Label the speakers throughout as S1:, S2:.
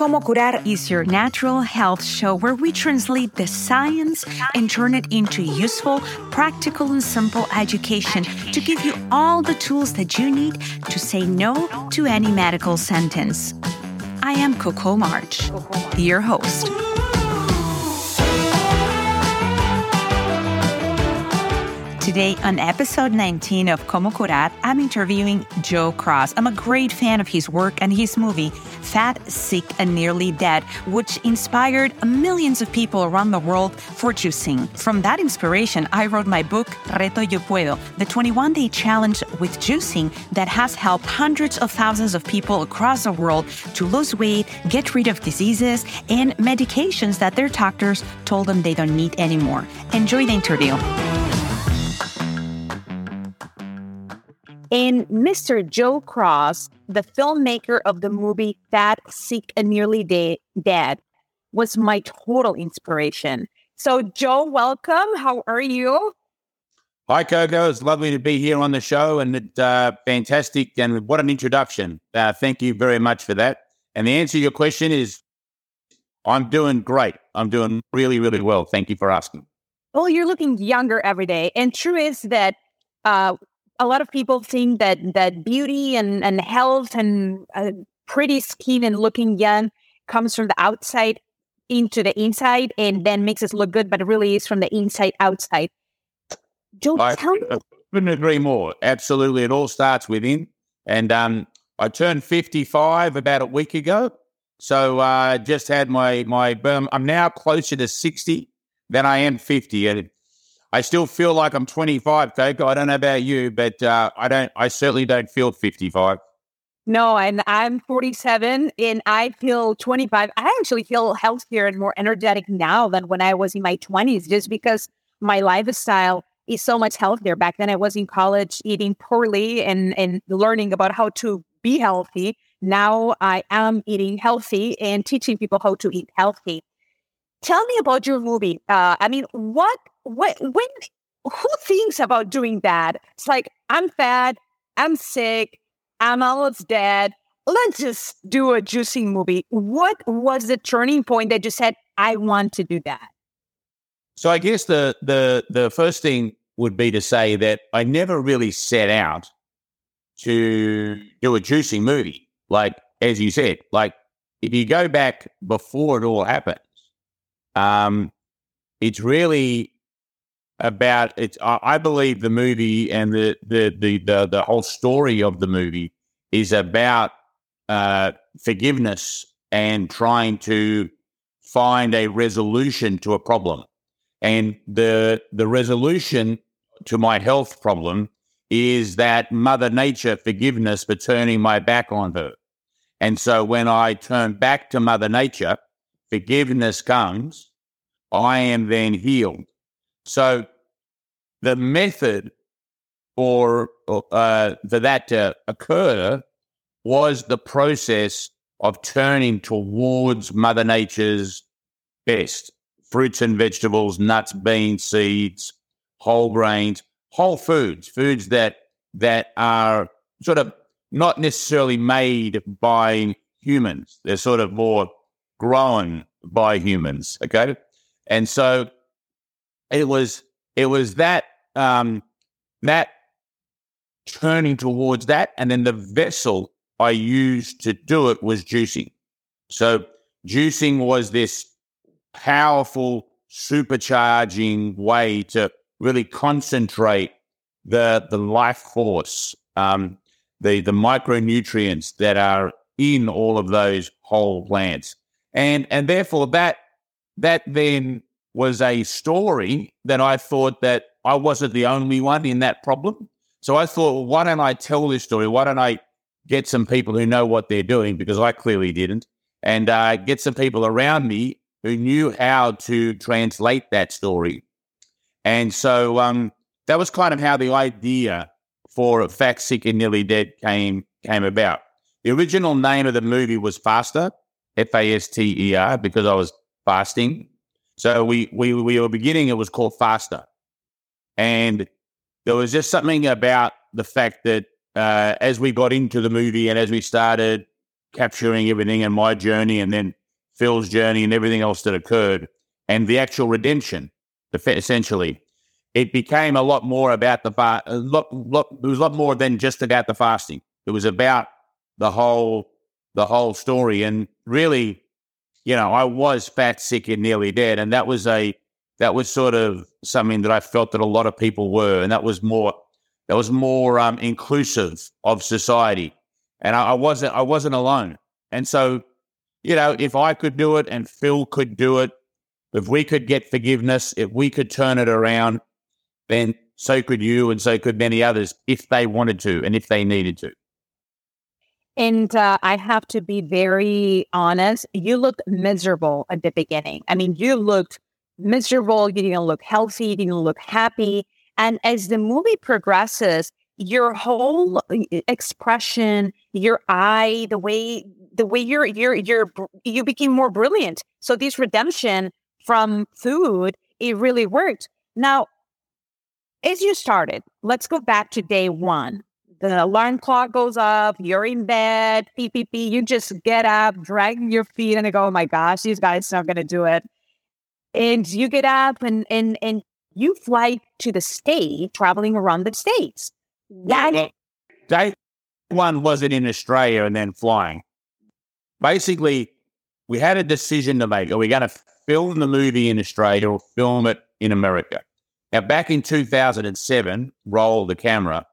S1: Como Curar is your natural health show where we translate the science and turn it into useful, practical, and simple education to give you all the tools that you need to say no to any medical sentence. I am Coco March, your host. Today, on episode 19 of Como Curar, I'm interviewing Joe Cross. I'm a great fan of his work and his movie, Fat, Sick, and Nearly Dead, which inspired millions of people around the world for juicing. From that inspiration, I wrote my book, Reto Yo Puedo, the 21 day challenge with juicing that has helped hundreds of thousands of people across the world to lose weight, get rid of diseases, and medications that their doctors told them they don't need anymore. Enjoy the interview. And Mr. Joe Cross, the filmmaker of the movie Fat, Sick, and Nearly de- Dead, was my total inspiration. So, Joe, welcome. How are you?
S2: Hi, Coco. It's lovely to be here on the show and it, uh, fantastic. And what an introduction. Uh, thank you very much for that. And the answer to your question is I'm doing great. I'm doing really, really well. Thank you for asking.
S1: Well, you're looking younger every day. And true is that uh, a lot of people think that that beauty and, and health and uh, pretty skin and looking young comes from the outside into the inside and then makes us look good, but it really is from the inside outside. Joe,
S2: I
S1: tell me.
S2: couldn't agree more. Absolutely. It all starts within. And um, I turned 55 about a week ago. So I uh, just had my, my, I'm now closer to 60 than I am 50. And I still feel like I'm 25, Coco. I don't know about you, but uh, I don't. I certainly don't feel 55.
S1: No, and I'm 47 and I feel 25. I actually feel healthier and more energetic now than when I was in my 20s, just because my lifestyle is so much healthier. Back then, I was in college eating poorly and, and learning about how to be healthy. Now I am eating healthy and teaching people how to eat healthy. Tell me about your movie. Uh, I mean, what, what, when, who thinks about doing that? It's like, I'm fat, I'm sick, I'm almost dead. Let's just do a juicing movie. What was the turning point that you said, I want to do that?
S2: So I guess the the the first thing would be to say that I never really set out to do a juicing movie. Like as you said, like if you go back before it all happens, um, it's really about it. I believe the movie and the the the the, the whole story of the movie is about uh, forgiveness and trying to find a resolution to a problem. And the the resolution to my health problem is that Mother Nature forgiveness for turning my back on her. And so when I turn back to Mother Nature, forgiveness comes, I am then healed. So the method for uh, for that to occur was the process of turning towards Mother Nature's best fruits and vegetables, nuts, beans, seeds, whole grains, whole foods, foods that that are sort of not necessarily made by humans. They're sort of more grown by humans. Okay. And so it was it was that um that turning towards that and then the vessel I used to do it was juicing. So juicing was this powerful supercharging way to really concentrate the the life force, um, the the micronutrients that are in all of those whole plants, and and therefore that that then was a story that I thought that I wasn't the only one in that problem. So I thought, well, why don't I tell this story? Why don't I get some people who know what they're doing because I clearly didn't, and uh, get some people around me who knew how to translate that story. And so um, that was kind of how the idea for Fat, Sick, and Nearly Dead came came about. The original name of the movie was Faster, F A S T E R, because I was fasting. So we, we, we were beginning, it was called Faster. And there was just something about the fact that uh, as we got into the movie and as we started capturing everything and my journey and then Phil's journey and everything else that occurred and the actual redemption, essentially, it became a lot more about the fast. Lot, lot, it was a lot more than just about the fasting. It was about the whole, the whole story. And really, you know, I was fat, sick, and nearly dead, and that was a that was sort of something that I felt that a lot of people were, and that was more that was more um, inclusive of society, and I, I wasn't I wasn't alone. And so, you know, if I could do it and Phil could do it, if we could get forgiveness, if we could turn it around, then so could you, and so could many others if they wanted to and if they needed to.
S1: And uh, I have to be very honest. You looked miserable at the beginning. I mean, you looked miserable. You didn't look healthy. You didn't look happy. And as the movie progresses, your whole expression, your eye, the way the way you're you're you're you became more brilliant. So this redemption from food, it really worked. Now, as you started, let's go back to day one. The alarm clock goes up, you're in bed, pee, pee, pee. You just get up, drag your feet, and go, oh my gosh, these guys are not going to do it. And you get up and, and, and you fly to the state, traveling around the states.
S2: That, day one wasn't in Australia and then flying. Basically, we had a decision to make. Are we going to film the movie in Australia or film it in America? Now, back in 2007, roll the camera,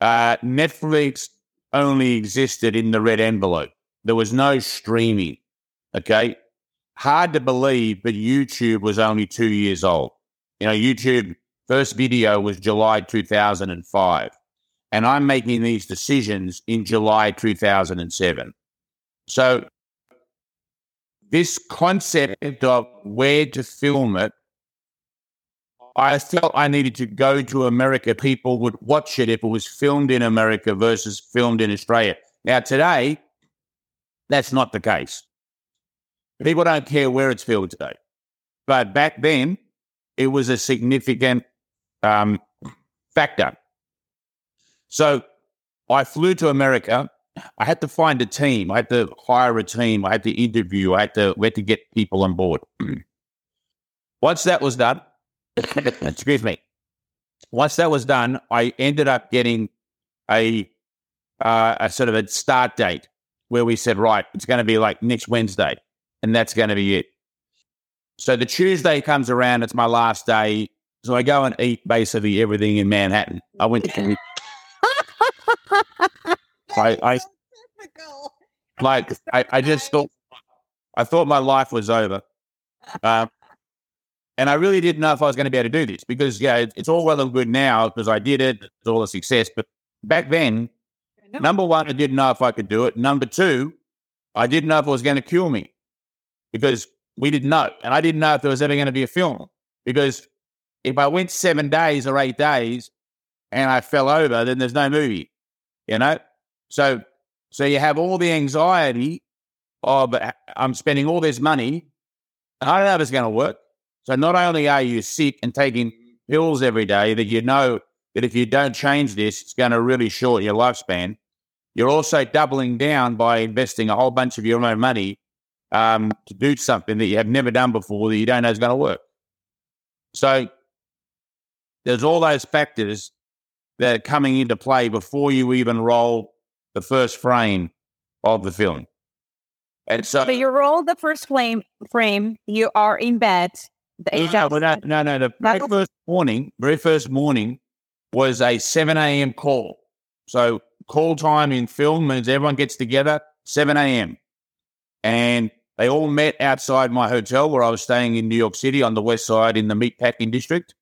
S2: uh, Netflix only existed in the red envelope. There was no streaming. Okay. Hard to believe, but YouTube was only two years old. You know, YouTube first video was July 2005. And I'm making these decisions in July 2007. So, this concept of where to film it I felt I needed to go to America. People would watch it if it was filmed in America versus filmed in Australia. Now, today, that's not the case. People don't care where it's filmed today. But back then, it was a significant um, factor. So I flew to America. I had to find a team. I had to hire a team. I had to interview. I had to, we had to get people on board. Once that was done, excuse me. Once that was done, I ended up getting a uh, a sort of a start date where we said, right, it's going to be like next Wednesday, and that's going to be it. So the Tuesday comes around, it's my last day. So I go and eat basically everything in Manhattan. I went to. I, I like I, I just thought I thought my life was over. Um, and I really didn't know if I was going to be able to do this because, yeah, it's all well and good now because I did it. It's all a success. But back then, number one, I didn't know if I could do it. Number two, I didn't know if it was going to kill me because we didn't know. And I didn't know if there was ever going to be a film because if I went seven days or eight days and I fell over, then there's no movie, you know? So, so you have all the anxiety of uh, I'm spending all this money. I don't know if it's going to work. So not only are you sick and taking pills every day that you know that if you don't change this, it's going to really shorten your lifespan, you're also doubling down by investing a whole bunch of your own money um, to do something that you have never done before that you don't know is going to work. So there's all those factors that are coming into play before you even roll the first frame of the film.
S1: And so, so you roll the first frame, frame, you are in bed,
S2: no, no, no, no. The very first morning, very first morning was a 7 a.m. call. So call time in film means everyone gets together 7 a.m. And they all met outside my hotel where I was staying in New York City on the west side in the meatpacking district.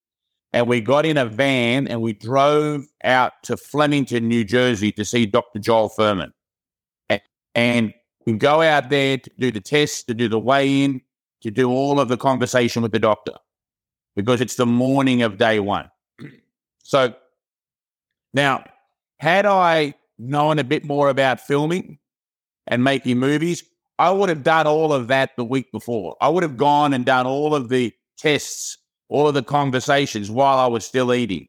S2: And we got in a van and we drove out to Flemington, New Jersey to see Dr. Joel Fuhrman. And we go out there to do the test, to do the weigh in, to do all of the conversation with the doctor because it's the morning of day one. So now, had I known a bit more about filming and making movies, I would have done all of that the week before. I would have gone and done all of the tests, all of the conversations while I was still eating.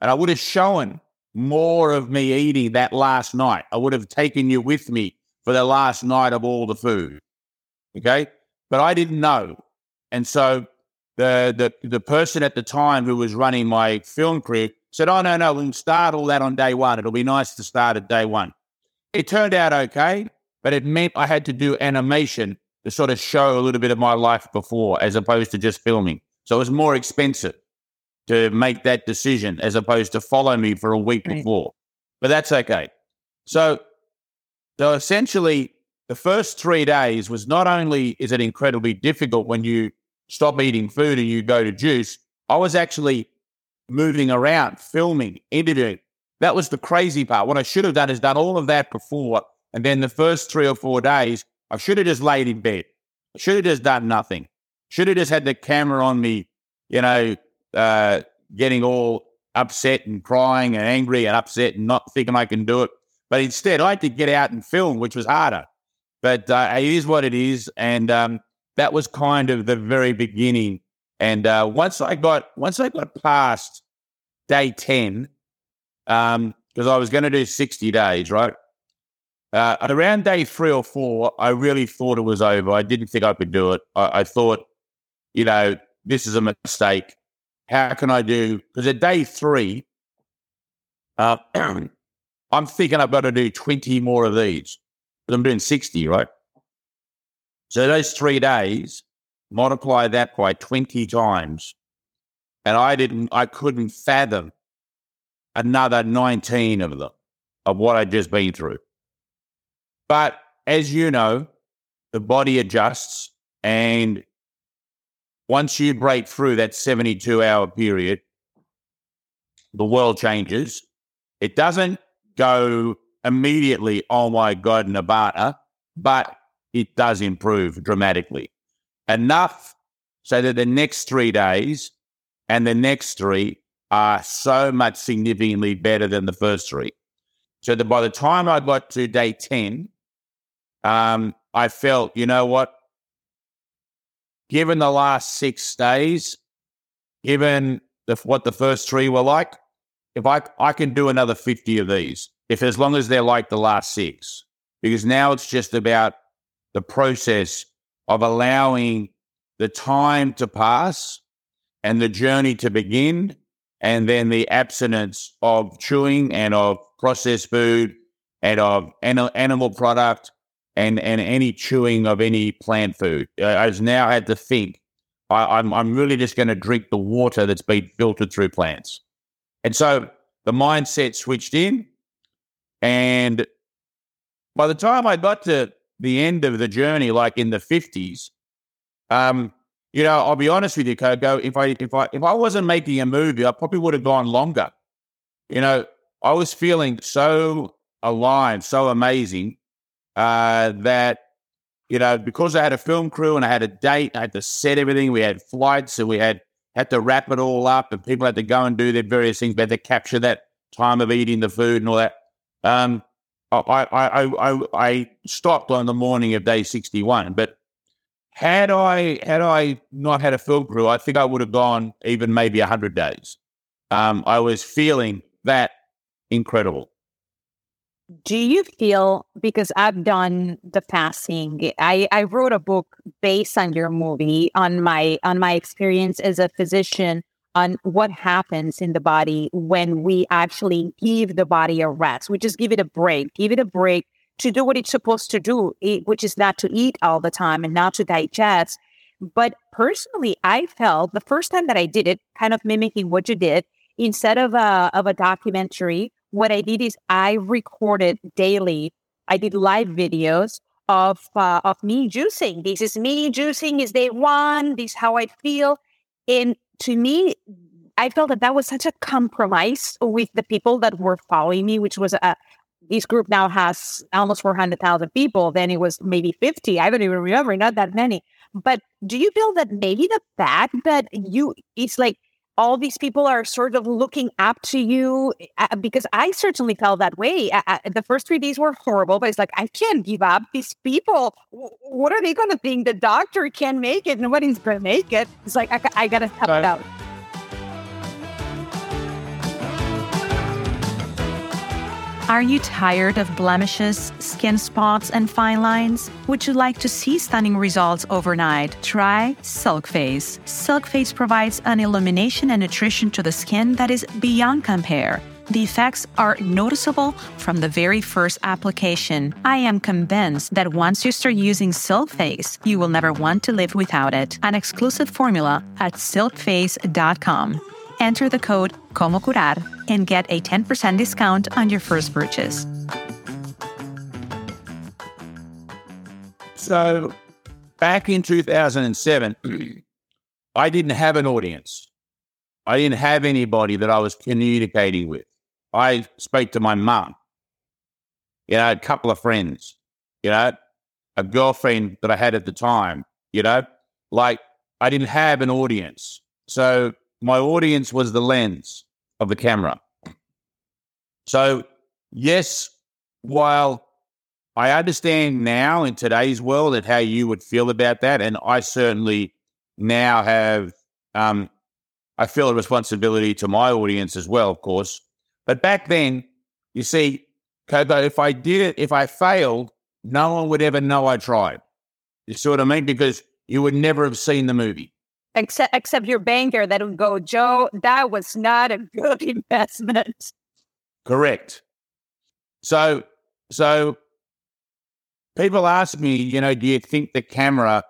S2: And I would have shown more of me eating that last night. I would have taken you with me for the last night of all the food. Okay. But I didn't know. And so the, the, the person at the time who was running my film crew said, Oh, no, no, we'll start all that on day one. It'll be nice to start at day one. It turned out okay, but it meant I had to do animation to sort of show a little bit of my life before as opposed to just filming. So it was more expensive to make that decision as opposed to follow me for a week right. before. But that's okay. So, so essentially, the first three days was not only is it incredibly difficult when you stop eating food and you go to juice, I was actually moving around, filming, editing. That was the crazy part. What I should have done is done all of that before. And then the first three or four days, I should have just laid in bed. I should have just done nothing. Should have just had the camera on me, you know, uh, getting all upset and crying and angry and upset and not thinking I can do it. But instead, I had to get out and film, which was harder. But uh, it is what it is. And um, that was kind of the very beginning. And uh, once I got once I got past day ten, because um, I was going to do sixty days, right? Uh, around day three or four, I really thought it was over. I didn't think I could do it. I, I thought, you know, this is a mistake. How can I do? Because at day three, uh, I'm thinking I've got to do 20 more of these. But I'm doing 60, right? So those three days, multiply that by 20 times. And I didn't, I couldn't fathom another 19 of them, of what I'd just been through. But as you know, the body adjusts. And once you break through that 72 hour period, the world changes. It doesn't go immediately, oh my God, Nirvana, but it does improve dramatically. Enough so that the next three days and the next three are so much significantly better than the first three. So that by the time I got to day 10, um, I felt, you know what? Given the last six days, given the, what the first three were like, if I, I can do another 50 of these, if as long as they're like the last six, because now it's just about the process of allowing the time to pass and the journey to begin, and then the abstinence of chewing and of processed food and of animal product and, and any chewing of any plant food. I have now had to think I, I'm, I'm really just going to drink the water that's been filtered through plants. And so the mindset switched in. And by the time I got to the end of the journey, like in the 50s, um, you know, I'll be honest with you, Coco. If I if I if I wasn't making a movie, I probably would have gone longer. You know, I was feeling so alive, so amazing uh, that you know because I had a film crew and I had a date, I had to set everything. We had flights, and we had had to wrap it all up, and people had to go and do their various things. We had to capture that time of eating the food and all that. Um, I, I, I, I stopped on the morning of day 61. But had I had I not had a film crew, I think I would have gone even maybe 100 days. Um, I was feeling that incredible.
S1: Do you feel because I've done the fasting, I, I wrote a book based on your movie on my on my experience as a physician on what happens in the body when we actually give the body a rest. We just give it a break, give it a break to do what it's supposed to do, which is not to eat all the time and not to digest. But personally, I felt the first time that I did it, kind of mimicking what you did, instead of a, of a documentary, what I did is I recorded daily. I did live videos of uh, of me juicing. This is me juicing. Is day one. This is how I feel. And to me, I felt that that was such a compromise with the people that were following me, which was a this group now has almost 400,000 people. Then it was maybe 50. I don't even remember, not that many. But do you feel that maybe the fact that you, it's like all these people are sort of looking up to you? Uh, because I certainly felt that way. Uh, uh, the first three days were horrible, but it's like, I can't give up. These people, what are they going to think? The doctor can't make it. Nobody's going to make it. It's like, I, I got to help it out.
S3: Are you tired of blemishes, skin spots, and fine lines? Would you like to see stunning results overnight? Try Silk Face. Silk Face provides an illumination and nutrition to the skin that is beyond compare. The effects are noticeable from the very first application. I am convinced that once you start using Silk Face, you will never want to live without it. An exclusive formula at silkface.com. Enter the code COMOCURAR and get a 10% discount on your first purchase.
S2: So, back in 2007, I didn't have an audience. I didn't have anybody that I was communicating with. I spoke to my mum, you know, a couple of friends, you know, a girlfriend that I had at the time, you know, like I didn't have an audience. So my audience was the lens of the camera. So, yes, while I understand now in today's world and how you would feel about that, and I certainly now have, um, I feel a responsibility to my audience as well, of course. But back then, you see, Coco, if I did it, if I failed, no one would ever know I tried. You see what I mean? Because you would never have seen the movie
S1: except except your banker that would go, Joe, that was not a good investment.
S2: Correct. So so people ask me, you know, do you think the camera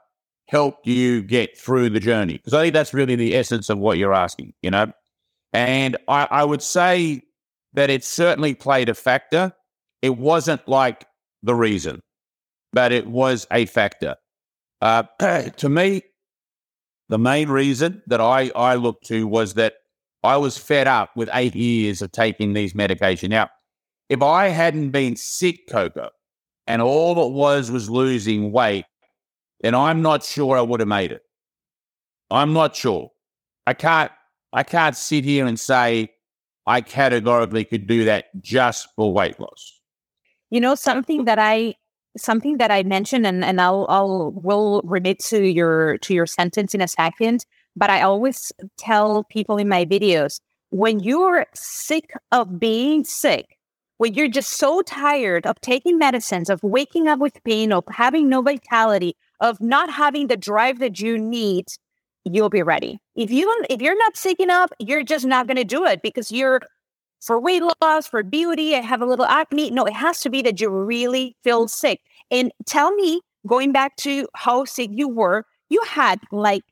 S2: helped you get through the journey? Because I think that's really the essence of what you're asking, you know. And I, I would say that it certainly played a factor. It wasn't like the reason, but it was a factor. Uh, to me, the main reason that I, I looked to was that I was fed up with eight years of taking these medication. Now, if I hadn't been sick, Coco, and all it was was losing weight, then I'm not sure I would have made it. I'm not sure. I can't I can't sit here and say I categorically could do that just for weight loss.
S1: You know, something that I something that I mentioned, and, and I'll I'll will remit to your to your sentence in a second. But I always tell people in my videos when you're sick of being sick, when you're just so tired of taking medicines, of waking up with pain, of having no vitality, of not having the drive that you need, you'll be ready. If you don't, if you're not sick enough, you're just not going to do it because you're for weight loss, for beauty, I have a little acne. No, it has to be that you really feel sick. And tell me, going back to how sick you were, you had like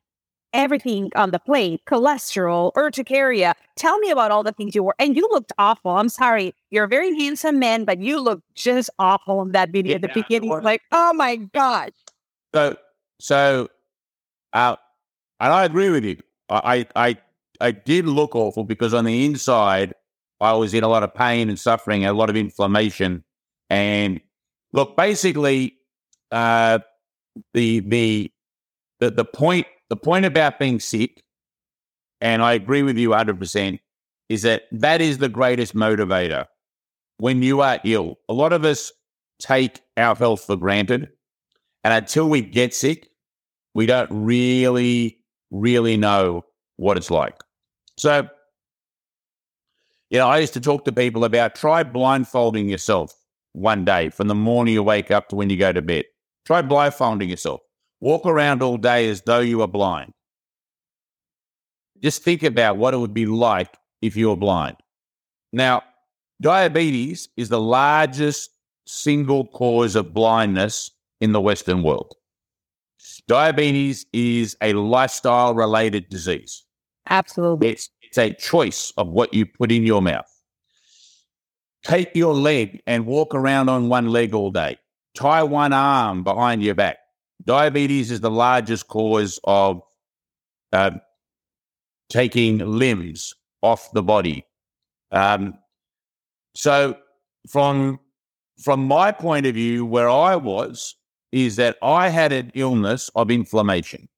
S1: everything on the plate cholesterol, urticaria. Tell me about all the things you were. And you looked awful. I'm sorry. You're a very handsome man, but you looked just awful in that video yeah, at the beginning. Like, oh my gosh.
S2: So, so, uh, and I agree with you. I, I, I did look awful because on the inside, I was in a lot of pain and suffering, a lot of inflammation. And look, basically, uh, the, the, the, the point, the point about being sick, and I agree with you 100%, is that that is the greatest motivator when you are ill. A lot of us take our health for granted. And until we get sick, we don't really, really know what it's like. So you know, I used to talk to people about try blindfolding yourself one day from the morning you wake up to when you go to bed. Try blindfolding yourself. Walk around all day as though you were blind. Just think about what it would be like if you were blind. Now, diabetes is the largest single cause of blindness in the Western world. Diabetes is a lifestyle related disease.
S1: Absolutely.
S2: It's it's a choice of what you put in your mouth. Take your leg and walk around on one leg all day. Tie one arm behind your back. Diabetes is the largest cause of uh, taking limbs off the body. Um, so, from from my point of view, where I was is that I had an illness of inflammation.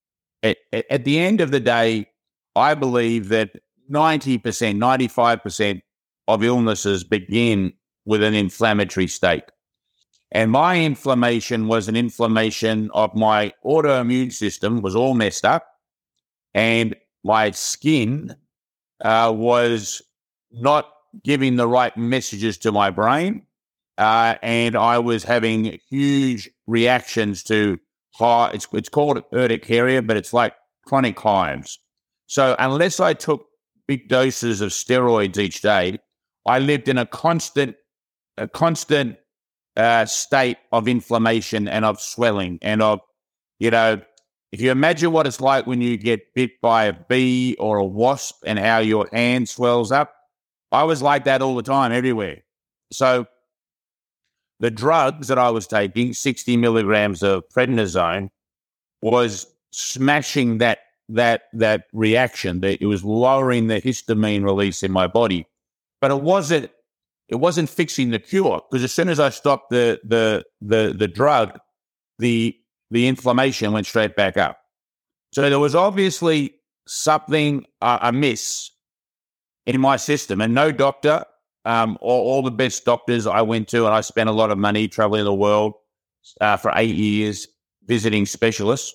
S2: At, at the end of the day, I believe that 90%, 95% of illnesses begin with an inflammatory state. And my inflammation was an inflammation of my autoimmune system was all messed up. And my skin uh, was not giving the right messages to my brain. Uh, and I was having huge reactions to high, it's, it's called urticaria, but it's like chronic hives. So unless I took big doses of steroids each day, I lived in a constant, a constant uh, state of inflammation and of swelling and of, you know, if you imagine what it's like when you get bit by a bee or a wasp and how your hand swells up, I was like that all the time, everywhere. So the drugs that I was taking, 60 milligrams of prednisone, was smashing that that that reaction. That it was lowering the histamine release in my body, but it wasn't it wasn't fixing the cure because as soon as I stopped the the the the drug, the the inflammation went straight back up. So there was obviously something uh, amiss in my system, and no doctor, um, all, all, the best doctors I went to, and I spent a lot of money traveling the world uh, for eight years visiting specialists,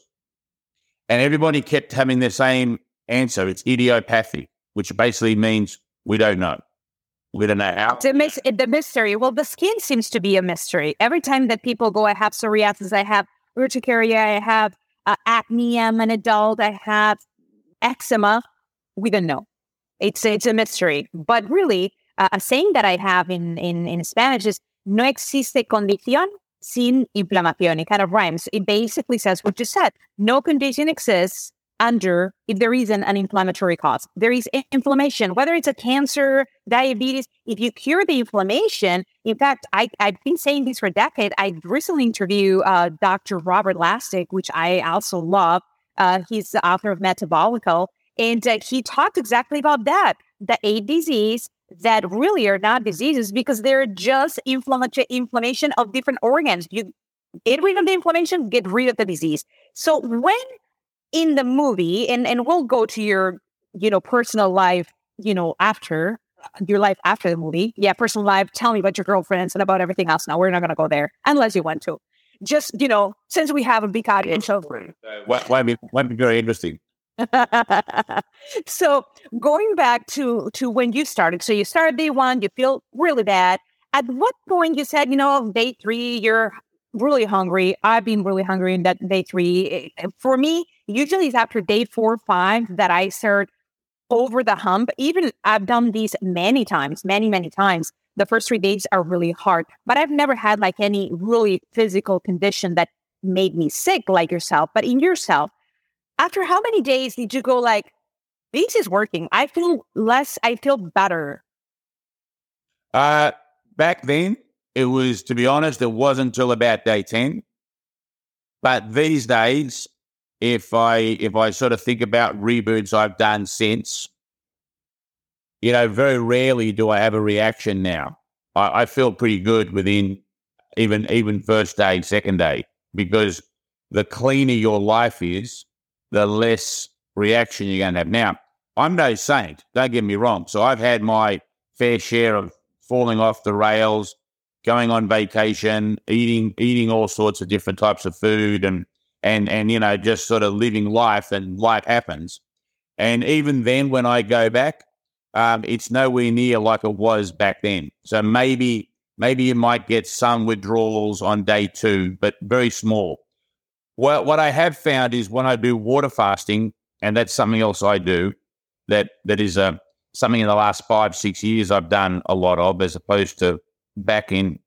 S2: and everybody kept having the same answer: it's idiopathic, which basically means we don't know. We don't know how.
S1: The, mis- the mystery. Well, the skin seems to be a mystery. Every time that people go, I have psoriasis, I have urticaria, I have uh, acne, I'm an adult, I have eczema. We don't know. It's it's a mystery. But really, uh, a saying that I have in, in, in Spanish is no existe condición sin inflamación. It kind of rhymes. It basically says what you said. No condition exists under if there isn't an inflammatory cause. There is inflammation, whether it's a cancer, diabetes. If you cure the inflammation, in fact, I, I've been saying this for a decade. I recently interviewed uh, Dr. Robert Lustig, which I also love. Uh, he's the author of Metabolical, and uh, he talked exactly about that. The eight disease that really are not diseases because they're just inflammation of different organs. You get rid of the inflammation, get rid of the disease. So when in the movie, and and we'll go to your you know personal life, you know after your life after the movie. Yeah, personal life. Tell me about your girlfriends and about everything else. Now we're not to go there unless you want to. Just you know, since we have a big audience, so
S2: why be why be very interesting.
S1: so going back to to when you started, so you started day one, you feel really bad. At what point you said, you know, day three, you're really hungry. I've been really hungry in that day three. Eh, for me, usually it's after day four or five that I start over the hump. Even I've done these many times, many, many times. The first three days are really hard, but I've never had like any really physical condition that made me sick like yourself. But in yourself, after how many days did you go like, this is working? I feel less, I feel better.
S2: Uh, back then, it was, to be honest, it wasn't until about day 10. But these days, if I if I sort of think about reboots I've done since, you know, very rarely do I have a reaction now. I, I feel pretty good within even even first day, second day, because the cleaner your life is, the less reaction you're going to have. Now, I'm no saint, don't get me wrong. So I've had my fair share of falling off the rails, going on vacation, eating eating all sorts of different types of food and and and you know just sort of living life and life happens. And even then when I go back, um, it's nowhere near like it was back then. So maybe maybe you might get some withdrawals on day two, but very small. Well, what I have found is when I do water fasting, and that's something else I do, that that is uh, something in the last five six years I've done a lot of, as opposed to back in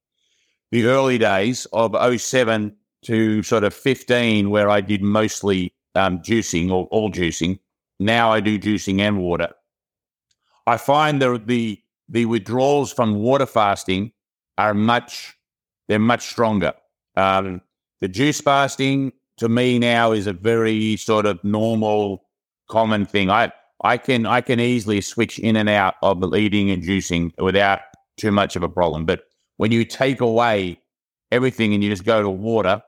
S2: the early days of 07 to sort of 15, where I did mostly um, juicing or all juicing. Now I do juicing and water. I find the the the withdrawals from water fasting are much they're much stronger. Um, the juice fasting to me now is a very sort of normal, common thing. I I can I can easily switch in and out of eating and juicing without too much of a problem. But when you take away everything and you just go to water,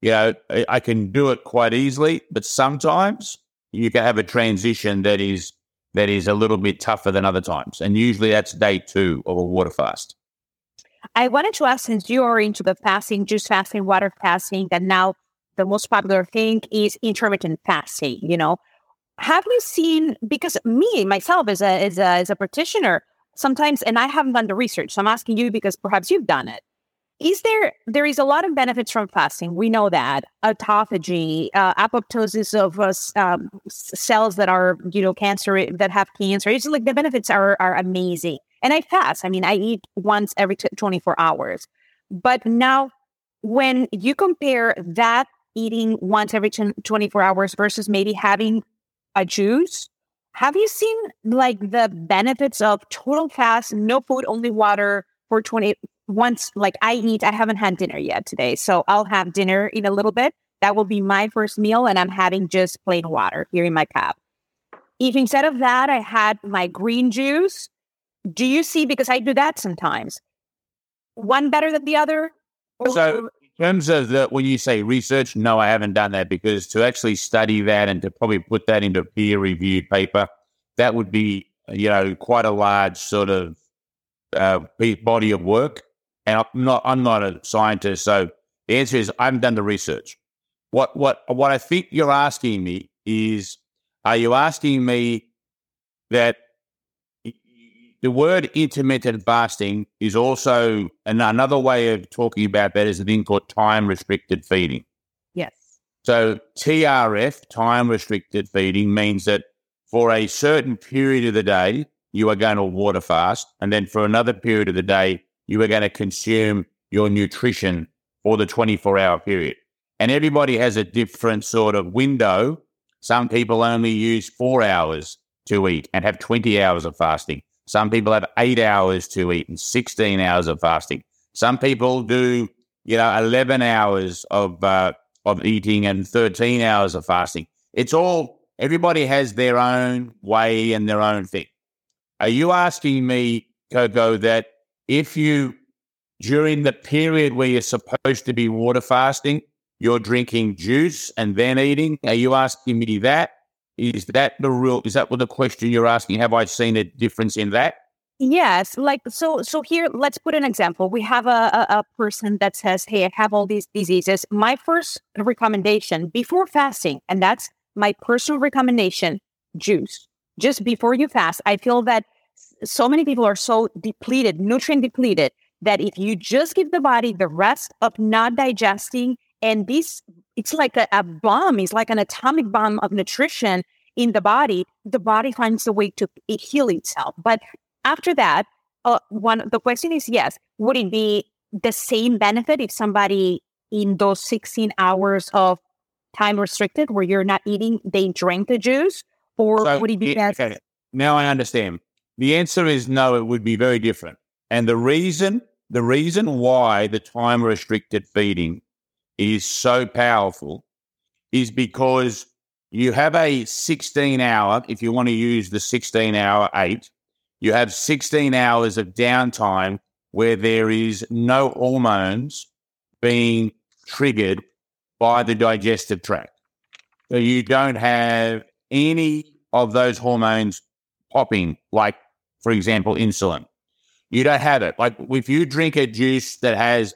S2: you know, I can do it quite easily. But sometimes you can have a transition that is that is a little bit tougher than other times, and usually that's day two of a water fast.
S1: I wanted to ask, since you are into the fasting, juice fasting, water fasting, and now the most popular thing is intermittent fasting, you know. Have you seen because me myself as a as a as a practitioner, sometimes, and I haven't done the research, so I'm asking you because perhaps you've done it. Is there there is a lot of benefits from fasting? We know that autophagy, uh, apoptosis of uh, um, cells that are you know cancer that have cancer. It's like the benefits are are amazing. And I fast. I mean, I eat once every t- 24 hours. But now, when you compare that eating once every t- 24 hours versus maybe having a juice, have you seen like the benefits of total fast, no food, only water for 20 once like I eat, I haven't had dinner yet today. So I'll have dinner in a little bit. That will be my first meal, and I'm having just plain water here in my cup. If instead of that, I had my green juice, do you see? Because I do that sometimes. One better than the other?
S2: So, terms of the, when you say research, no, I haven't done that because to actually study that and to probably put that into a peer reviewed paper, that would be, you know, quite a large sort of uh, body of work and I'm not I'm not a scientist, so the answer is I haven't done the research. What what what I think you're asking me is, are you asking me that the word intermittent fasting is also and another way of talking about that is a thing called time restricted feeding.
S1: Yes.
S2: So TRF, time restricted feeding, means that for a certain period of the day, you are going to water fast. And then for another period of the day, you are going to consume your nutrition for the 24 hour period. And everybody has a different sort of window. Some people only use four hours to eat and have 20 hours of fasting. Some people have eight hours to eat and 16 hours of fasting. Some people do, you know, 11 hours of, uh, of eating and 13 hours of fasting. It's all, everybody has their own way and their own thing. Are you asking me, Coco, that if you, during the period where you're supposed to be water fasting, you're drinking juice and then eating. Are you asking me that? Is that the real? Is that what the question you're asking? Have I seen a difference in that?
S1: Yes, like so. So here, let's put an example. We have a, a, a person that says, "Hey, I have all these diseases." My first recommendation before fasting, and that's my personal recommendation: juice. Just before you fast, I feel that so many people are so depleted, nutrient depleted, that if you just give the body the rest of not digesting, and this, it's like a, a bomb, it's like an atomic bomb of nutrition in the body, the body finds a way to heal itself. But after that, uh, one the question is yes, would it be the same benefit if somebody in those 16 hours of time restricted where you're not eating, they drink the juice? Or so, would it be best? Okay.
S2: Now I understand. The answer is no, it would be very different. And the reason, the reason why the time restricted feeding is so powerful is because you have a 16 hour, if you want to use the 16 hour eight, you have 16 hours of downtime where there is no hormones being triggered by the digestive tract. So you don't have any of those hormones popping like for example, insulin. You don't have it. Like if you drink a juice that has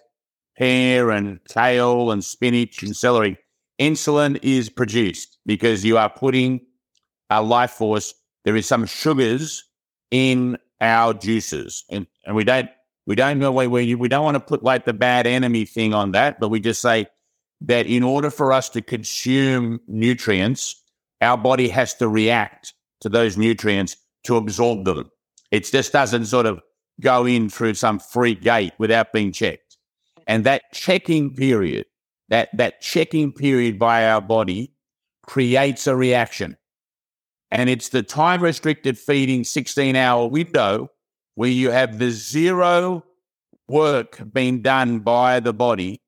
S2: pear and kale and spinach and celery, insulin is produced because you are putting a life force. There is some sugars in our juices, and, and we don't we don't know we we we don't want to put like the bad enemy thing on that, but we just say that in order for us to consume nutrients, our body has to react to those nutrients to absorb them. It just doesn't sort of go in through some free gate without being checked. And that checking period, that, that checking period by our body creates a reaction. And it's the time restricted feeding 16 hour window where you have the zero work being done by the body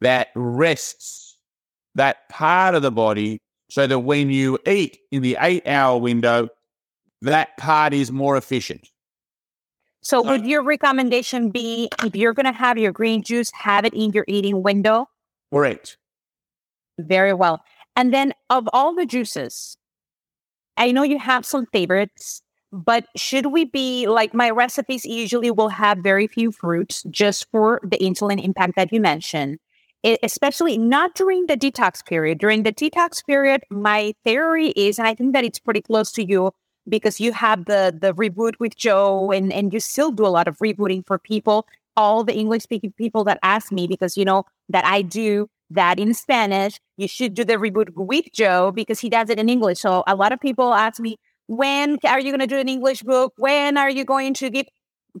S2: that rests that part of the body so that when you eat in the eight hour window, that part is more efficient.
S1: So, would your recommendation be if you're going to have your green juice, have it in your eating window?
S2: Correct.
S1: Very well. And then, of all the juices, I know you have some favorites, but should we be like my recipes usually will have very few fruits just for the insulin impact that you mentioned, it, especially not during the detox period. During the detox period, my theory is, and I think that it's pretty close to you, because you have the the reboot with Joe and and you still do a lot of rebooting for people, all the English speaking people that ask me because you know that I do that in Spanish. You should do the reboot with Joe because he does it in English. So a lot of people ask me, when are you going to do an English book? When are you going to give?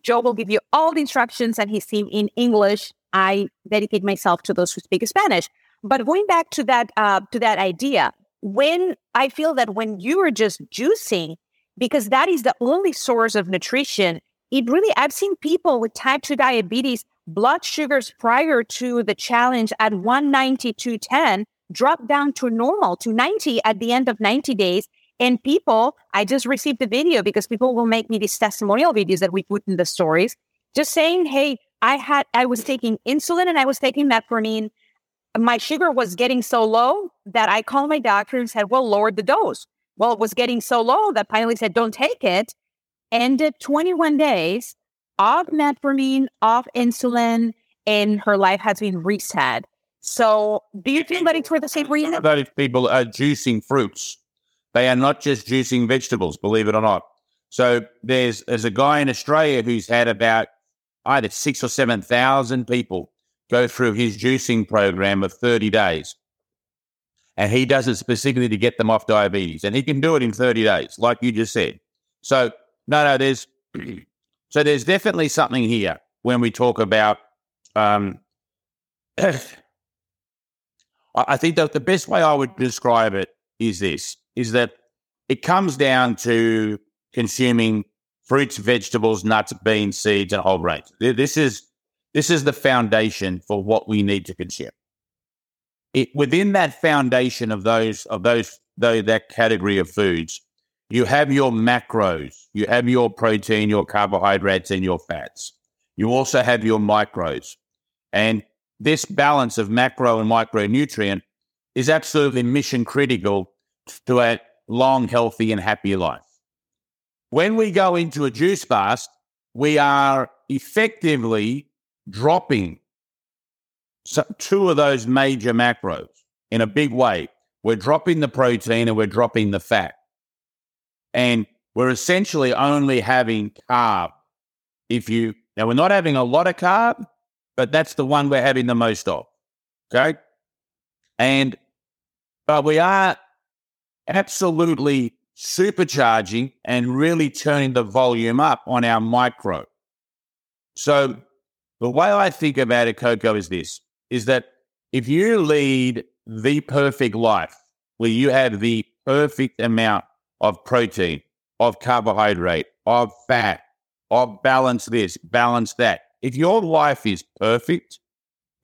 S1: Joe will give you all the instructions and team in English. I dedicate myself to those who speak Spanish. But going back to that uh, to that idea, when I feel that when you are just juicing, because that is the only source of nutrition, it really I've seen people with type 2 diabetes, blood sugars prior to the challenge at 190 to 10 drop down to normal to 90 at the end of 90 days. And people, I just received a video because people will make me these testimonial videos that we put in the stories, just saying, hey, I had I was taking insulin and I was taking metformin my sugar was getting so low that I called my doctor and said, well, lower the dose. Well, it was getting so low that finally said, don't take it. Ended 21 days off metformin, off insulin, and her life has been reset. So, do you feel that it's for the same reason?
S2: About if people are juicing fruits, they are not just juicing vegetables, believe it or not. So, there's there's a guy in Australia who's had about either six or seven thousand people go through his juicing program of 30 days. And he does it specifically to get them off diabetes. And he can do it in 30 days, like you just said. So, no, no, there's so there's definitely something here when we talk about um I think that the best way I would describe it is this is that it comes down to consuming fruits, vegetables, nuts, beans, seeds, and whole grains. This is this is the foundation for what we need to consume. It, within that foundation of those of those, that category of foods, you have your macros, you have your protein, your carbohydrates, and your fats. You also have your micros, and this balance of macro and micronutrient is absolutely mission critical to a long, healthy, and happy life. When we go into a juice fast, we are effectively dropping two of those major macros in a big way. We're dropping the protein and we're dropping the fat. And we're essentially only having carb. If you, now we're not having a lot of carb, but that's the one we're having the most of. Okay. And, but we are absolutely supercharging and really turning the volume up on our micro. So the way I think about it, Coco, is this is that if you lead the perfect life where you have the perfect amount of protein, of carbohydrate, of fat, of balance this, balance that, if your life is perfect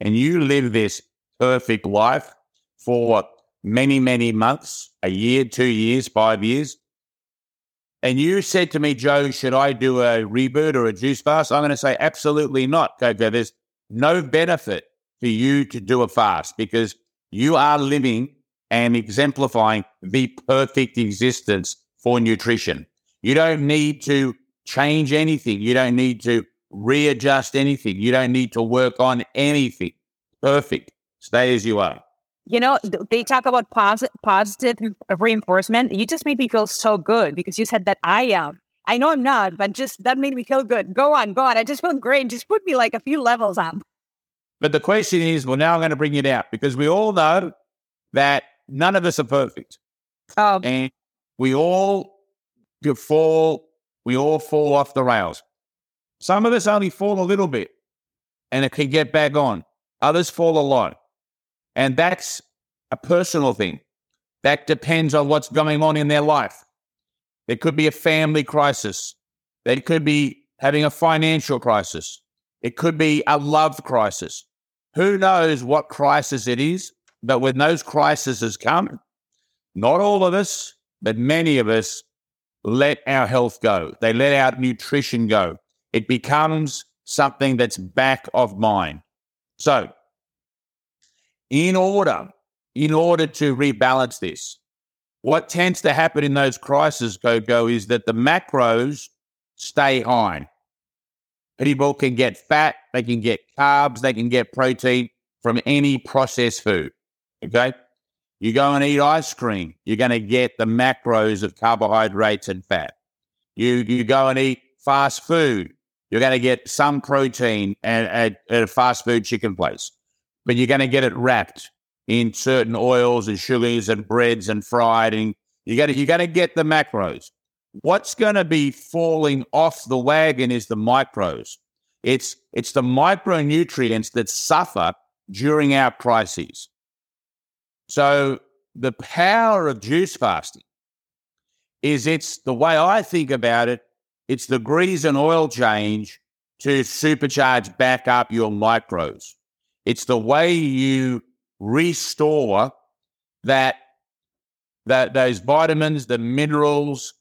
S2: and you live this perfect life for many, many months, a year, two years, five years, and you said to me, Joe, should I do a reboot or a juice fast? I'm going to say, absolutely not, Coco. There's no benefit for you to do a fast because you are living and exemplifying the perfect existence for nutrition. You don't need to change anything. You don't need to readjust anything. You don't need to work on anything. Perfect. Stay as you are.
S1: You know, they talk about positive, positive reinforcement. You just made me feel so good because you said that I am. I know I'm not, but just that made me feel good. Go on, go on. I just feel great. Just put me like a few levels up.
S2: But the question is, well, now I'm going to bring it out because we all know that none of us are perfect.
S1: Oh.
S2: And we all fall, we all fall off the rails. Some of us only fall a little bit and it can get back on. Others fall a lot. And that's a personal thing. That depends on what's going on in their life. There could be a family crisis. They could be having a financial crisis. It could be a love crisis. Who knows what crisis it is? But when those crises come, not all of us, but many of us let our health go. They let our nutrition go. It becomes something that's back of mind. So in order, in order to rebalance this. What tends to happen in those crises, Coco, is that the macros stay high. People can get fat, they can get carbs, they can get protein from any processed food. Okay. You go and eat ice cream, you're going to get the macros of carbohydrates and fat. You you go and eat fast food, you're going to get some protein at, at, at a fast food chicken place, but you're going to get it wrapped in certain oils and sugars and breads and fried, and you got to you got to get the macros. What's going to be falling off the wagon is the micros. It's it's the micronutrients that suffer during our crises. So the power of juice fasting is it's the way I think about it, it's the grease and oil change to supercharge back up your micros. It's the way you restore that that those vitamins, the minerals,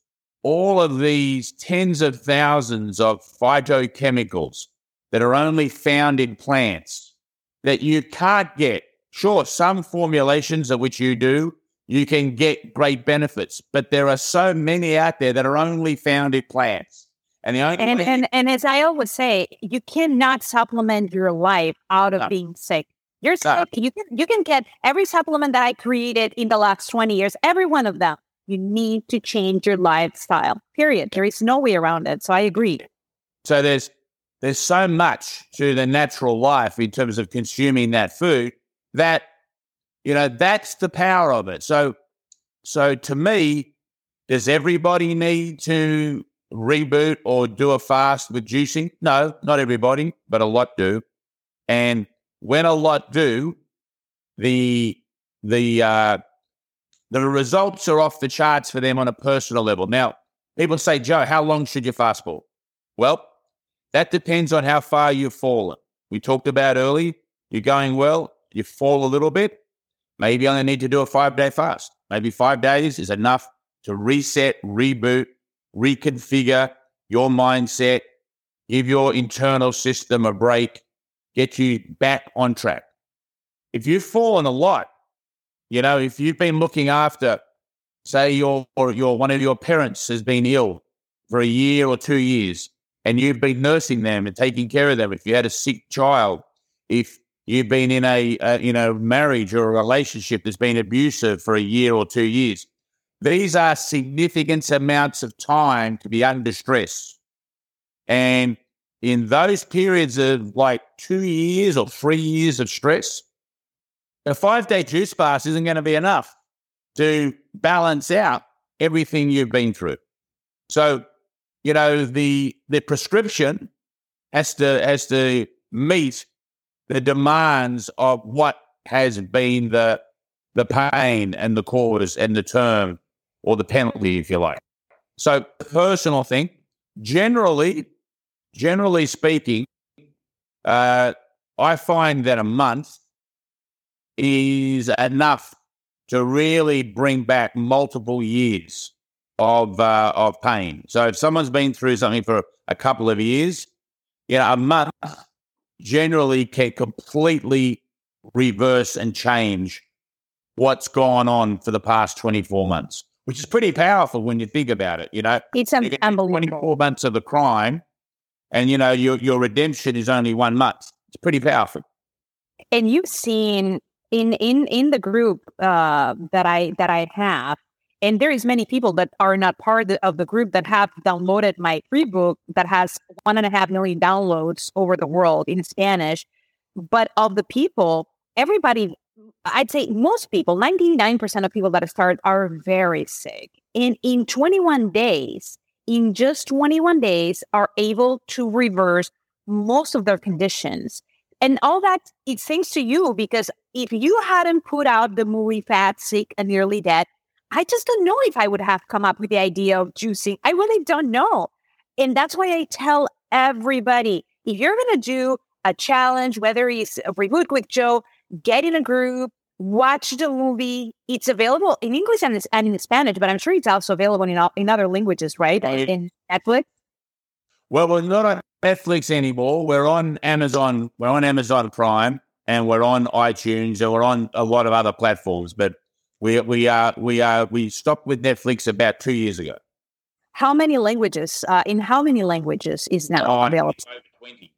S2: all of these tens of thousands of phytochemicals that are only found in plants that you can't get Sure, some formulations of which you do, you can get great benefits, but there are so many out there that are only found in plants.
S1: And the only and, way- and, and as I always say, you cannot supplement your life out of no. being sick. You're sick. No. You can you can get every supplement that I created in the last 20 years, every one of them. You need to change your lifestyle. Period. There is no way around it. So I agree.
S2: So there's there's so much to the natural life in terms of consuming that food that you know that's the power of it so so to me does everybody need to reboot or do a fast with juicing no not everybody but a lot do and when a lot do the the uh the results are off the charts for them on a personal level now people say joe how long should you fast for well that depends on how far you've fallen we talked about early you're going well you fall a little bit, maybe you only need to do a five day fast. Maybe five days is enough to reset, reboot, reconfigure your mindset, give your internal system a break, get you back on track. If you've fallen a lot, you know, if you've been looking after, say your or your one of your parents has been ill for a year or two years, and you've been nursing them and taking care of them. If you had a sick child, if you've been in a, a you know marriage or a relationship that's been abusive for a year or two years. These are significant amounts of time to be under stress. And in those periods of like two years or three years of stress, a five day juice fast isn't going to be enough to balance out everything you've been through. So, you know, the the prescription has to has to meet the demands of what has been the the pain and the cause and the term or the penalty, if you like. So personal thing, generally, generally speaking, uh, I find that a month is enough to really bring back multiple years of uh, of pain. So if someone's been through something for a couple of years, you know, a month generally can completely reverse and change what's gone on for the past 24 months, which is pretty powerful when you think about it. You know,
S1: it's unbelievable.
S2: 24 months of the crime, and you know, your, your redemption is only one month. It's pretty powerful.
S1: And you've seen in in in the group uh, that I that I have, and there is many people that are not part of the group that have downloaded my free book that has one and a half million downloads over the world in Spanish. But of the people, everybody, I'd say most people, 99% of people that start are very sick. And in 21 days, in just 21 days, are able to reverse most of their conditions. And all that, it thanks to you because if you hadn't put out the movie Fat, Sick, and Nearly Dead, I just don't know if I would have come up with the idea of juicing. I really don't know. And that's why I tell everybody if you're going to do a challenge, whether it's a reboot with Joe, get in a group, watch the movie. It's available in English and, in Spanish, but I'm sure it's also available in, in other languages, right? In Netflix.
S2: Well, we're not on Netflix anymore. We're on Amazon. We're on Amazon Prime, and we're on iTunes, and we're on a lot of other platforms. But we we are we are we stopped with Netflix about two years ago.
S1: How many languages? Uh, in how many languages is now oh, available?
S2: Twenty.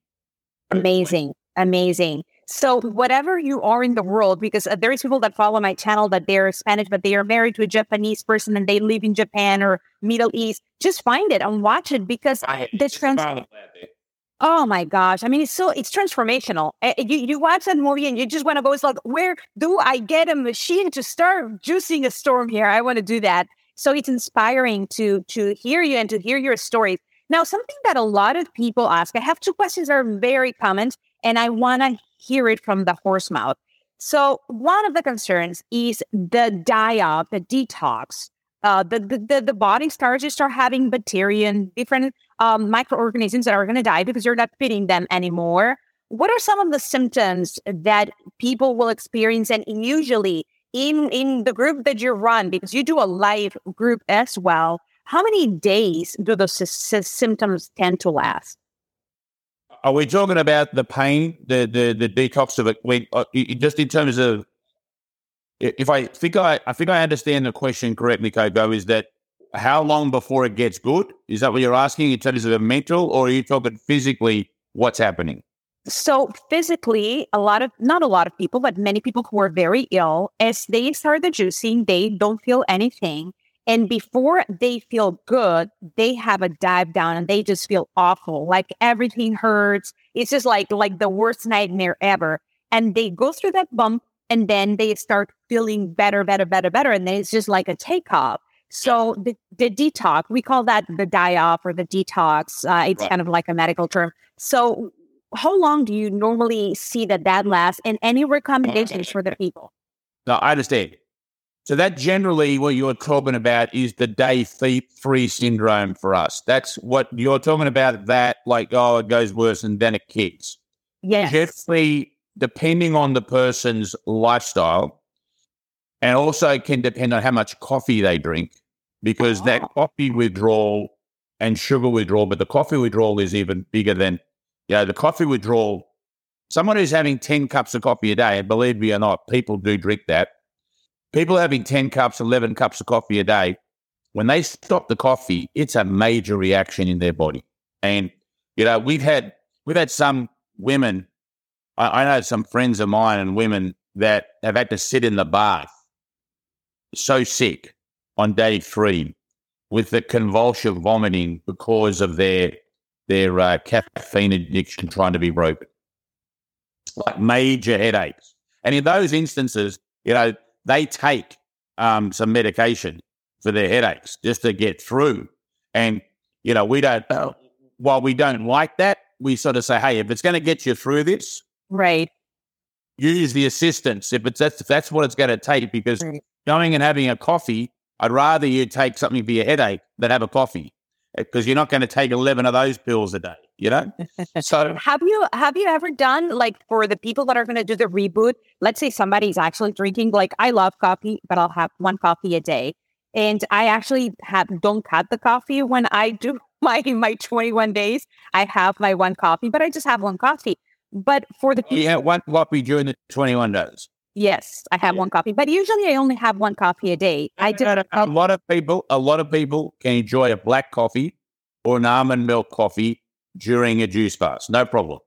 S1: Amazing, amazing. So whatever you are in the world, because uh, there is people that follow my channel that they're Spanish, but they are married to a Japanese person and they live in Japan or Middle East. Just find it and watch it because the trans. Oh my gosh! I mean, it's so it's transformational. Uh, you you watch that movie and you just want to go. It's like, where do I get a machine to start juicing a storm here? I want to do that. So it's inspiring to to hear you and to hear your stories. Now, something that a lot of people ask, I have two questions that are very common, and I want to hear it from the horse mouth. So one of the concerns is the die-off, the detox. Uh, the, the, the body starts to start having bacteria and different um, microorganisms that are going to die because you're not feeding them anymore. What are some of the symptoms that people will experience? And usually in, in the group that you run, because you do a live group as well, how many days do those s- symptoms tend to last?
S2: Are we talking about the pain, the the, the detox of it? When, uh, just in terms of, if I think I, I think I understand the question correctly, Coco, is that how long before it gets good? Is that what you're asking in terms of mental, or are you talking physically? What's happening?
S1: So physically, a lot of not a lot of people, but many people who are very ill, as they start the juicing, they don't feel anything. And before they feel good, they have a dive down and they just feel awful. Like everything hurts. It's just like like the worst nightmare ever. And they go through that bump and then they start feeling better, better, better, better. And then it's just like a takeoff. So the, the detox, we call that the die off or the detox. Uh, it's right. kind of like a medical term. So how long do you normally see that that lasts and any recommendations for the people?
S2: No, I understand. So that generally what you're talking about is the day three syndrome for us. That's what you're talking about. That like oh, it goes worse and then it kicks.
S1: Yes.
S2: Generally, depending on the person's lifestyle, and also can depend on how much coffee they drink, because oh. that ah. coffee withdrawal and sugar withdrawal, but the coffee withdrawal is even bigger than you know the coffee withdrawal. Someone who's having ten cups of coffee a day, and believe me or not, people do drink that people having 10 cups, 11 cups of coffee a day, when they stop the coffee, it's a major reaction in their body. And, you know, we've had, we've had some women, I, I know some friends of mine and women that have had to sit in the bath so sick on day three with the convulsive vomiting because of their their uh, caffeine addiction trying to be broken, like major headaches. And in those instances, you know, they take um, some medication for their headaches just to get through. And, you know, we don't, uh, while we don't like that, we sort of say, hey, if it's going to get you through this,
S1: right,
S2: use the assistance. If it's that's, if that's what it's going to take, because right. going and having a coffee, I'd rather you take something for your headache than have a coffee because you're not going to take 11 of those pills a day you know
S1: so have you have you ever done like for the people that are going to do the reboot let's say somebody's actually drinking like i love coffee but i'll have one coffee a day and i actually have don't cut the coffee when i do my my 21 days i have my one coffee but i just have one coffee but for the
S2: people, yeah one coffee during the 21 days
S1: Yes, I have yeah. one coffee, but usually I only have one coffee a day. I
S2: do. A lot of people, a lot of people can enjoy a black coffee or an almond milk coffee during a juice fast. No problem.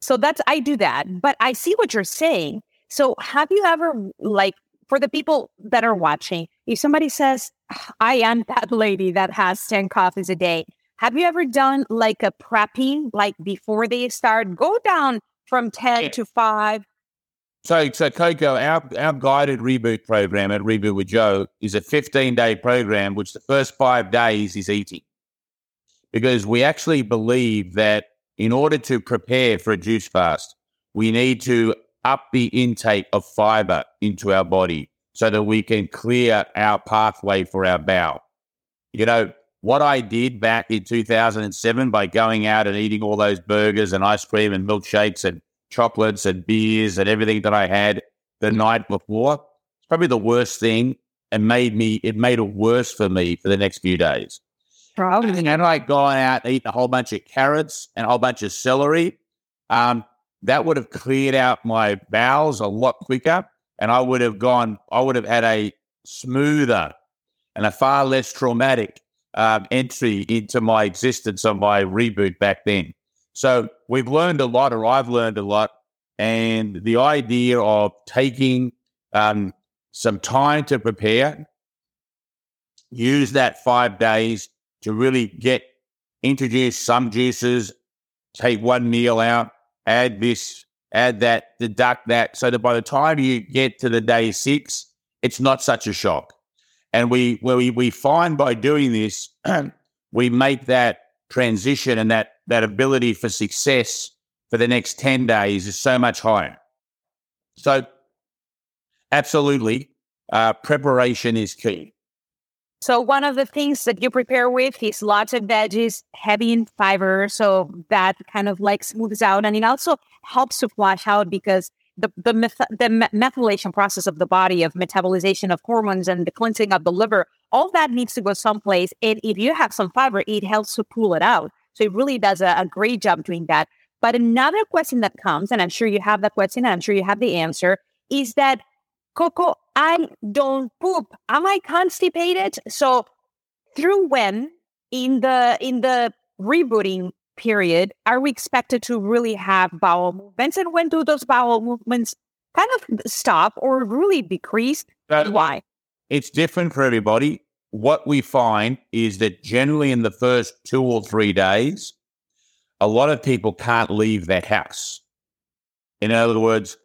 S1: So that's I do that, but I see what you're saying. So have you ever like for the people that are watching, if somebody says, I am that lady that has 10 coffees a day, have you ever done like a prepping, like before they start, go down from 10 yeah. to 5?
S2: So, so Coco, our, our guided reboot program at Reboot with Joe is a 15 day program, which the first five days is eating because we actually believe that in order to prepare for a juice fast, we need to up the intake of fiber into our body so that we can clear our pathway for our bowel. You know, what I did back in 2007 by going out and eating all those burgers and ice cream and milkshakes and chocolates and beers and everything that I had the night before, it's probably the worst thing and made me, it made it worse for me for the next few days.
S1: Probably.
S2: And like going out and eating a whole bunch of carrots and a whole bunch of celery, um, that would have cleared out my bowels a lot quicker. And I would have gone, I would have had a smoother and a far less traumatic um, entry into my existence on my reboot back then. So we've learned a lot, or I've learned a lot and the idea of taking um, some time to prepare, use that five days to really get introduce some juices, take one meal out, add this, add that, deduct that, so that by the time you get to the day six, it's not such a shock. And we we we find by doing this, we make that transition and that that ability for success for the next 10 days is so much higher. So absolutely, uh, preparation is key.
S1: So one of the things that you prepare with is lots of veggies, heavy in fiber, so that kind of like smooths out, and it also helps to flush out because the the, meth- the methylation process of the body, of metabolization of hormones, and the cleansing of the liver, all that needs to go someplace. And if you have some fiber, it helps to pull it out. So it really does a, a great job doing that. But another question that comes, and I'm sure you have that question, and I'm sure you have the answer, is that Coco, I don't poop. Am I constipated? So through when in the in the rebooting period are we expected to really have bowel movements and when do those bowel movements kind of stop or really decrease
S2: but
S1: why
S2: it's different for everybody what we find is that generally in the first two or three days a lot of people can't leave that house in other words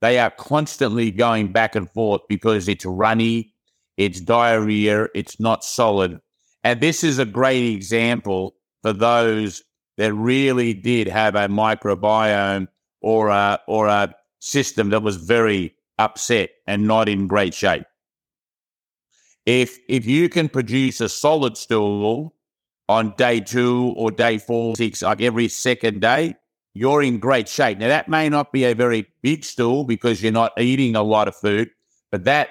S2: they are constantly going back and forth because it's runny, it's diarrhea, it's not solid. And this is a great example for those that really did have a microbiome or a, or a system that was very upset and not in great shape. If, if you can produce a solid stool on day two or day four, six, like every second day, you're in great shape. Now, that may not be a very big stool because you're not eating a lot of food, but that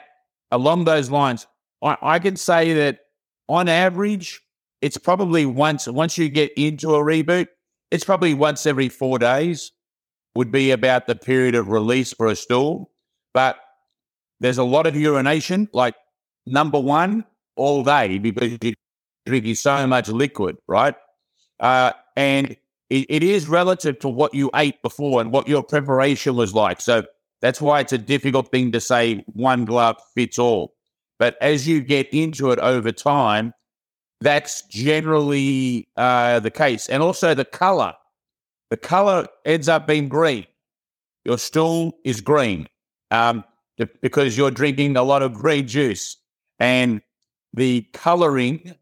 S2: along those lines, I, I can say that on average, it's probably once once you get into a reboot, it's probably once every four days would be about the period of release for a stool. But there's a lot of urination, like number one, all day because you're drinking so much liquid, right? Uh, and it, it is relative to what you ate before and what your preparation was like. So that's why it's a difficult thing to say one glove fits all. But as you get into it over time, that's generally uh, the case. And also the color. The color ends up being green. Your stool is green um, because you're drinking a lot of green juice. And the coloring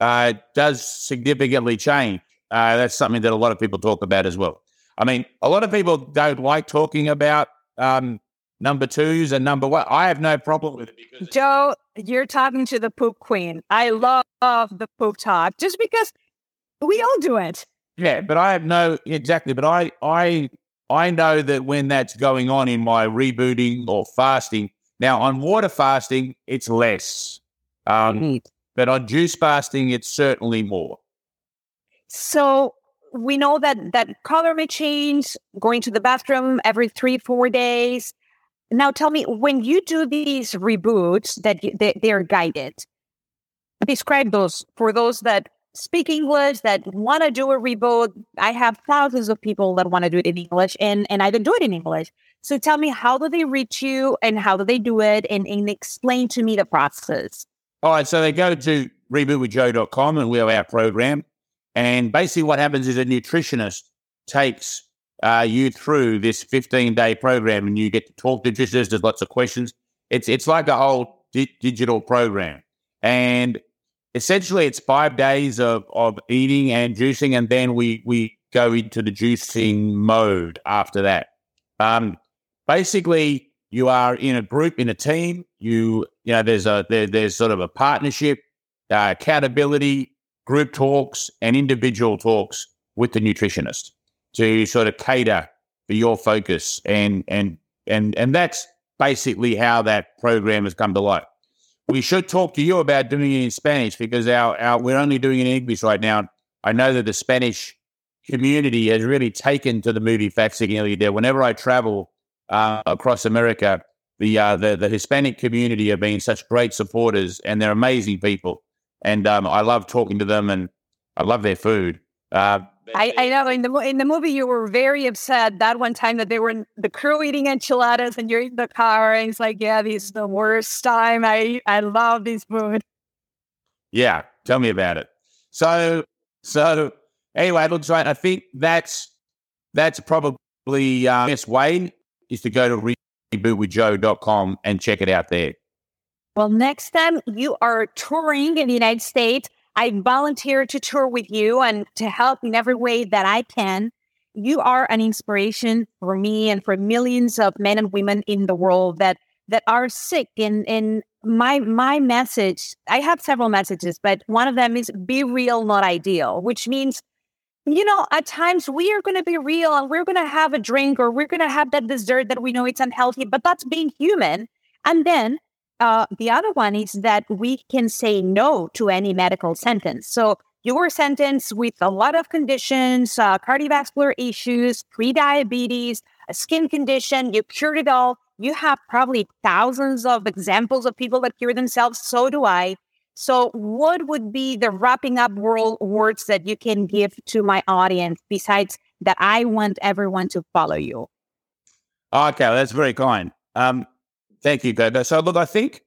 S2: uh, does significantly change. Uh, that's something that a lot of people talk about as well. I mean, a lot of people don't like talking about um, number twos and number one. I have no problem with it because
S1: Joe, you're talking to the poop queen. I love the poop talk just because we all do it.
S2: Yeah, but I have no exactly. But I I I know that when that's going on in my rebooting or fasting. Now on water fasting, it's less. Um, but on juice fasting, it's certainly more.
S1: So we know that that color may change, going to the bathroom every three, four days. Now tell me, when you do these reboots that you, they, they are guided, describe those for those that speak English that want to do a reboot. I have thousands of people that want to do it in English and, and I don't do it in English. So tell me, how do they reach you and how do they do it? And, and explain to me the process.
S2: All right. So they go to rebootwithjoe.com and we have our program. And basically, what happens is a nutritionist takes uh, you through this 15 day program and you get to talk to nutritionists. There's lots of questions. It's, it's like a whole di- digital program. And essentially, it's five days of, of eating and juicing. And then we, we go into the juicing mode after that. Um, basically, you are in a group, in a team. You, you know, there's a there, there's sort of a partnership, uh, accountability, group talks and individual talks with the nutritionist to sort of cater for your focus and and and and that's basically how that program has come to life. We should talk to you about doing it in Spanish because our, our we're only doing it in English right now. I know that the Spanish community has really taken to the movie Facsimile there. Whenever I travel uh, across America, the, uh, the the Hispanic community have been such great supporters, and they're amazing people and um, I love talking to them, and I love their food. Uh,
S1: I, I know in the in the movie you were very upset that one time that they were in the crew eating enchiladas and you're in the car and it's like, yeah, this is the worst time. I I love this food.
S2: Yeah, tell me about it. So so anyway, it looks like I think that's that's probably uh, best way is to go to rebootwithjoe.com and check it out there.
S1: Well, next time you are touring in the United States, I volunteer to tour with you and to help in every way that I can. You are an inspiration for me and for millions of men and women in the world that that are sick. And and my my message, I have several messages, but one of them is be real, not ideal, which means you know, at times we are going to be real and we're going to have a drink or we're going to have that dessert that we know it's unhealthy, but that's being human. And then uh, the other one is that we can say no to any medical sentence. So you were sentenced with a lot of conditions, uh, cardiovascular issues, pre-diabetes, a skin condition. You cured it all. You have probably thousands of examples of people that cure themselves. So do I. So, what would be the wrapping up world words that you can give to my audience besides that I want everyone to follow you?
S2: Okay, that's very kind. Um, Thank you, Coco. So, look, I think,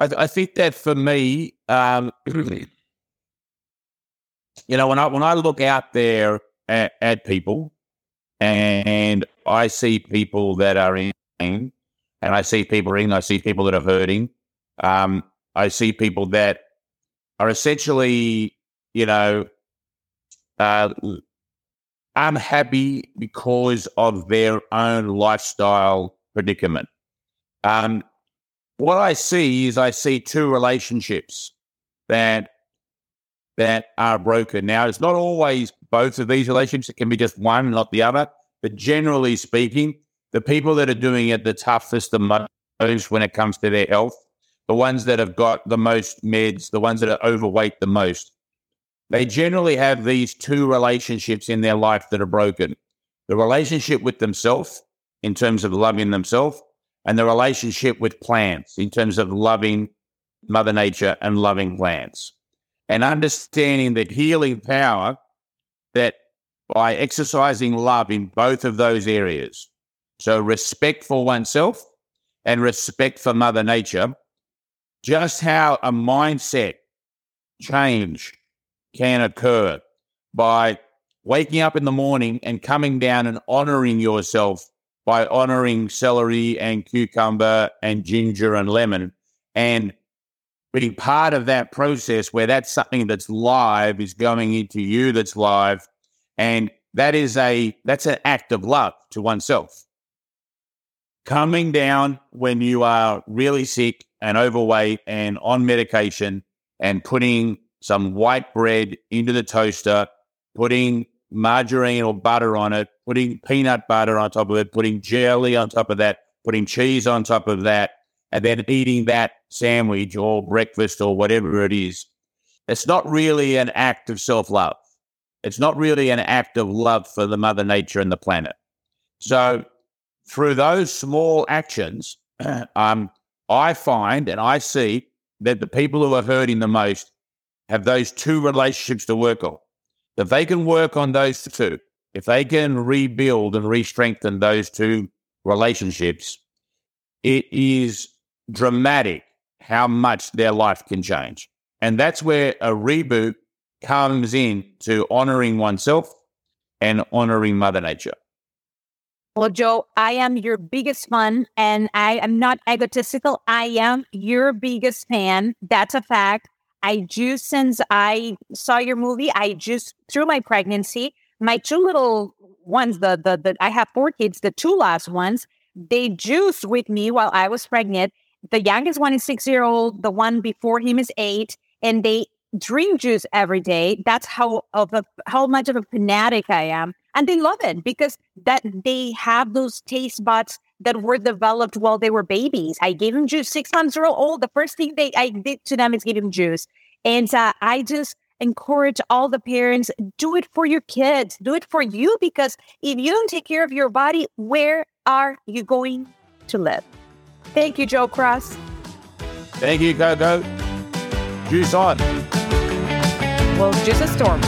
S2: I, I think that for me, um, you know, when I when I look out there at, at people, and I see people that are in, and I see people in, I see people that are hurting. Um, I see people that are essentially, you know, uh, unhappy because of their own lifestyle predicament. Um, what I see is I see two relationships that that are broken. Now, it's not always both of these relationships. It can be just one, not the other. But generally speaking, the people that are doing it the toughest, the most when it comes to their health, the ones that have got the most meds, the ones that are overweight the most, they generally have these two relationships in their life that are broken. The relationship with themselves, in terms of loving themselves, and the relationship with plants in terms of loving Mother Nature and loving plants. And understanding the healing power that by exercising love in both of those areas, so respect for oneself and respect for Mother Nature, just how a mindset change can occur by waking up in the morning and coming down and honoring yourself by honoring celery and cucumber and ginger and lemon. And being part of that process where that's something that's live is going into you that's live. And that is a that's an act of love to oneself. Coming down when you are really sick and overweight and on medication and putting some white bread into the toaster putting margarine or butter on it, putting peanut butter on top of it, putting jelly on top of that, putting cheese on top of that, and then eating that sandwich or breakfast or whatever it is. It's not really an act of self love. It's not really an act of love for the mother nature and the planet. So, through those small actions, um, I find and I see that the people who are hurting the most have those two relationships to work on. If they can work on those two, if they can rebuild and re-strengthen those two relationships, it is dramatic how much their life can change. And that's where a reboot comes in to honoring oneself and honoring Mother Nature.
S1: Well, Joe, I am your biggest fan and I am not egotistical. I am your biggest fan. That's a fact. I juice since I saw your movie. I juice through my pregnancy. My two little ones, the, the the I have four kids. The two last ones, they juiced with me while I was pregnant. The youngest one is six year old. The one before him is eight, and they drink juice every day. That's how of a, how much of a fanatic I am, and they love it because that they have those taste buds that were developed while they were babies. I gave them juice six months old. The first thing they I did to them is give them juice. And uh, I just encourage all the parents do it for your kids, do it for you because if you don't take care of your body, where are you going to live? Thank you, Joe Cross.
S2: Thank you, Coco. Juice on.
S1: Well, just a storm.